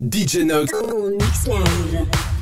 DJ Nox. Live.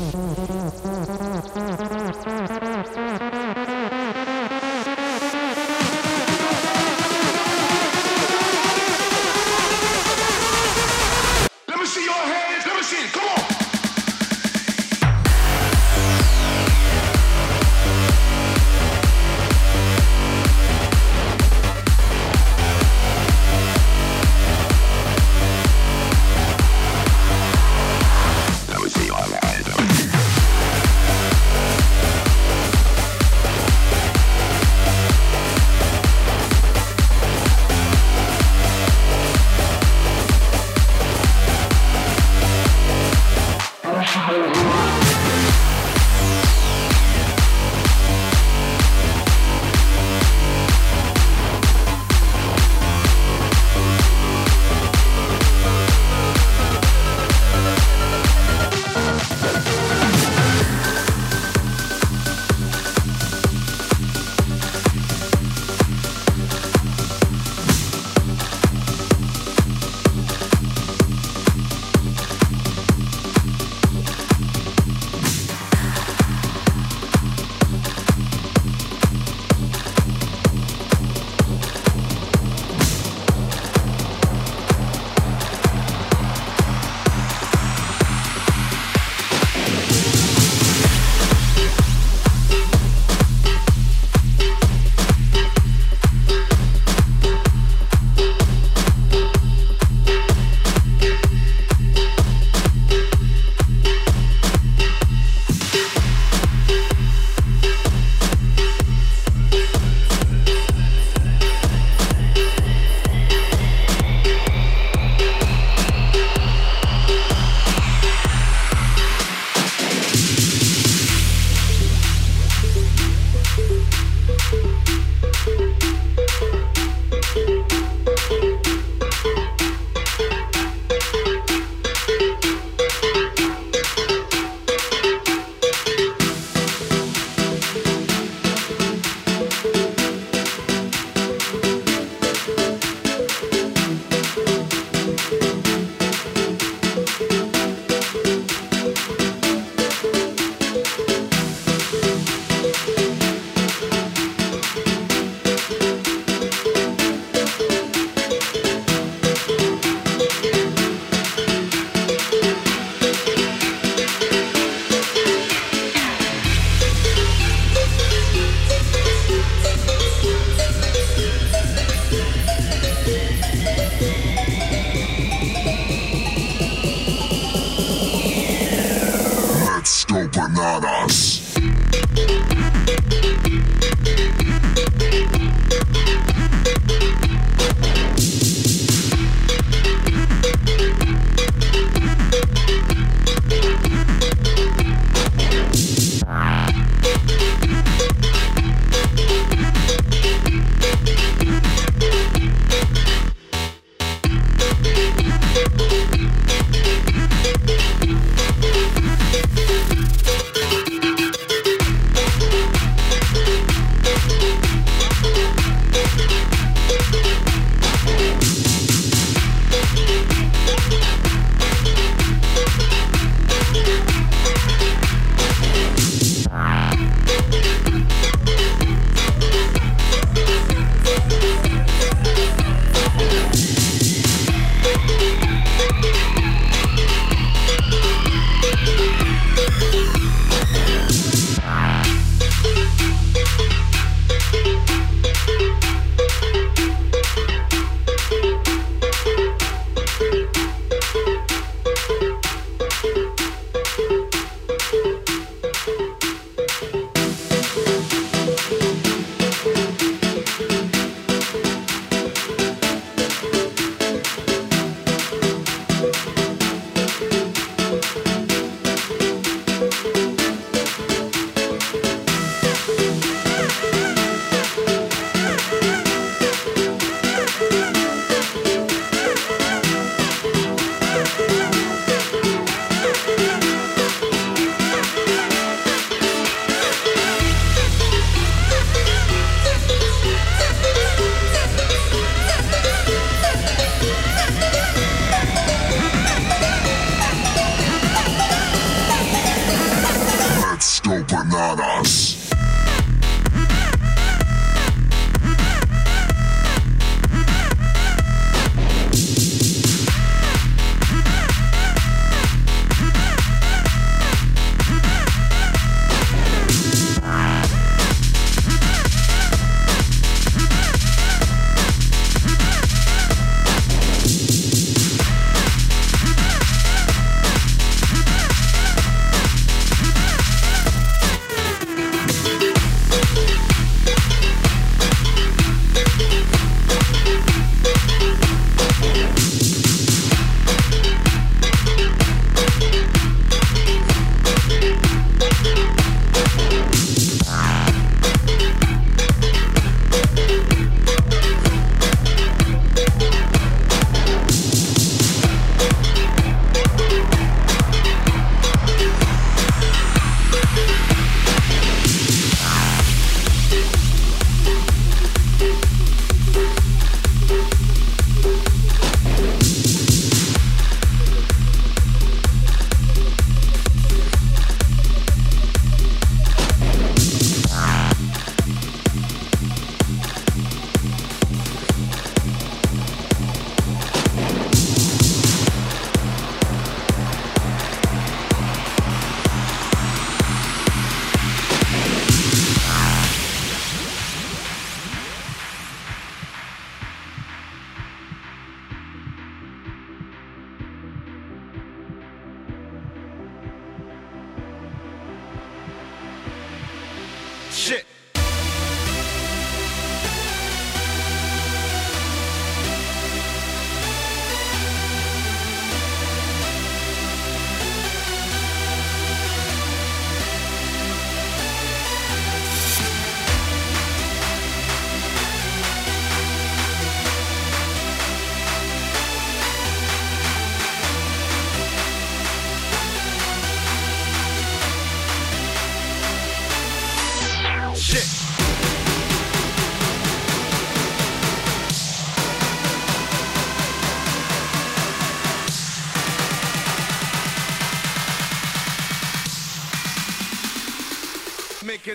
Mm-hmm.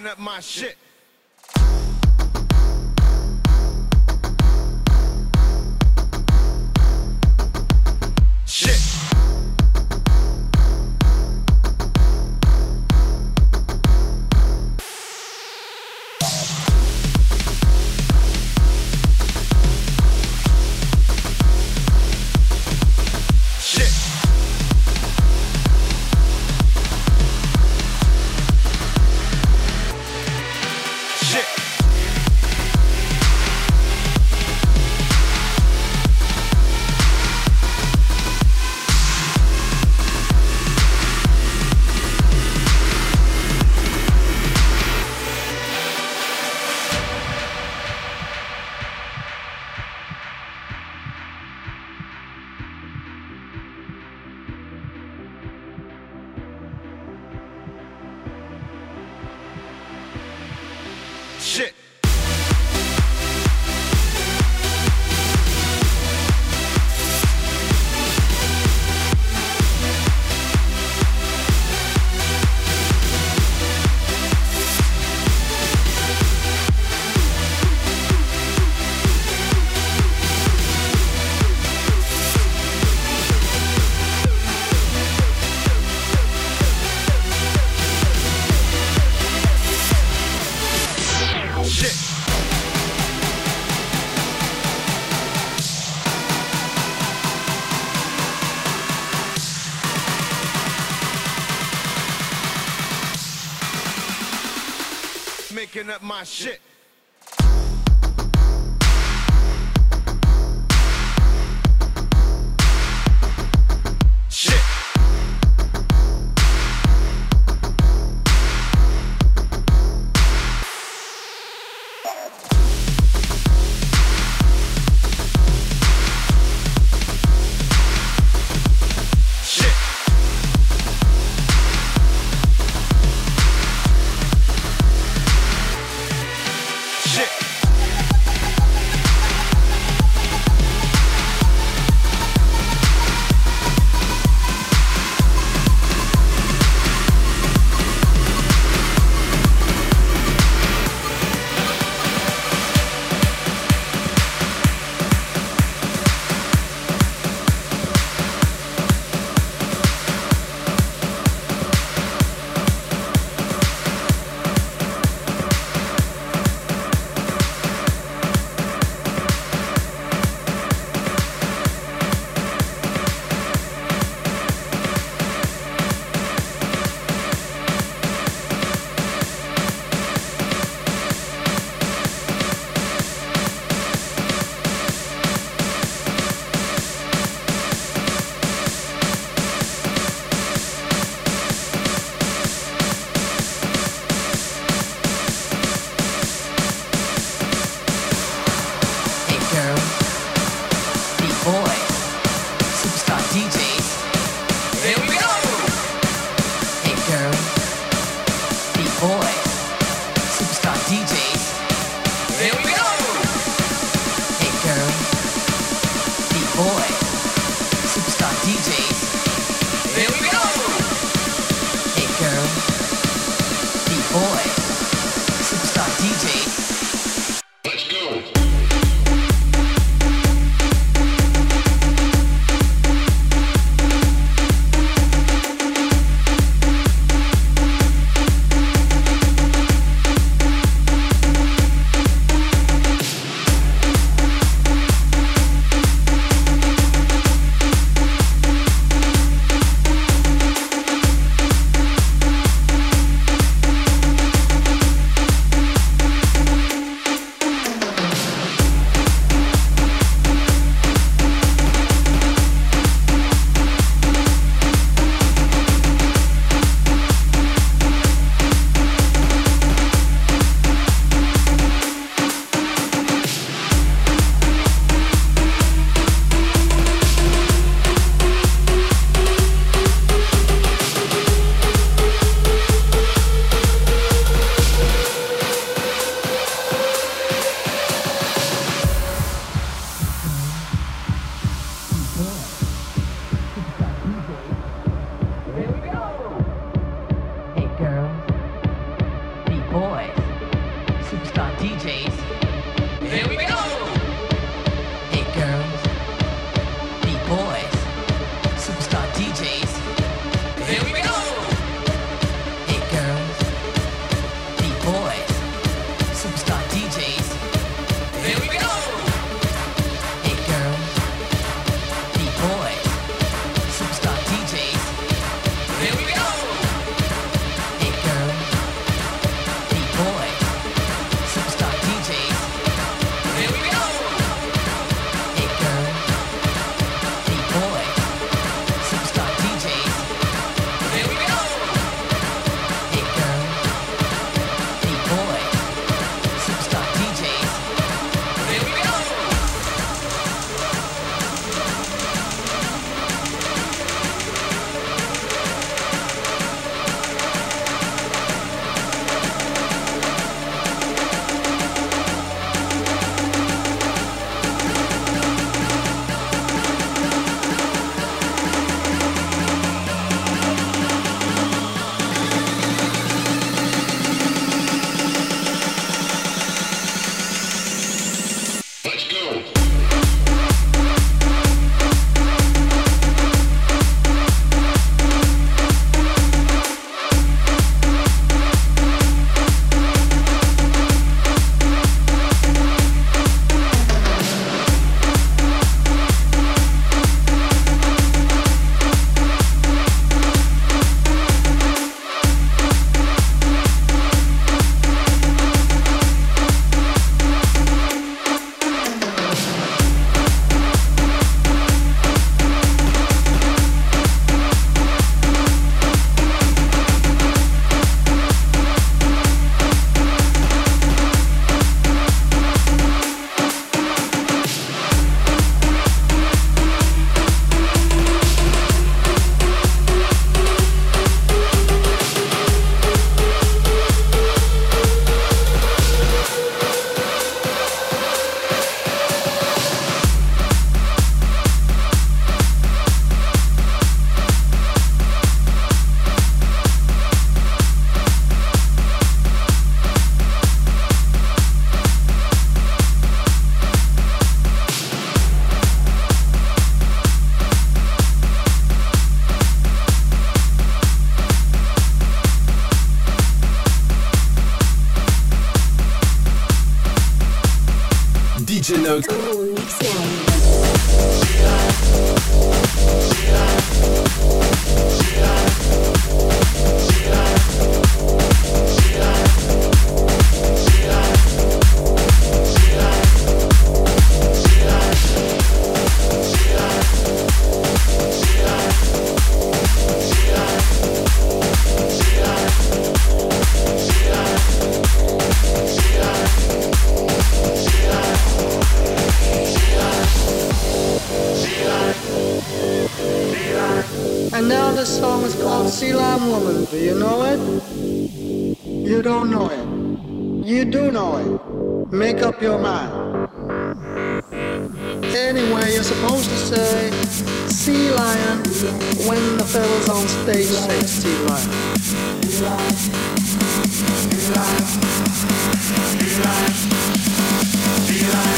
Up my shit. Up my shit.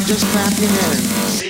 Just clap your hands.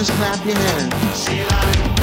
Just clap your hands.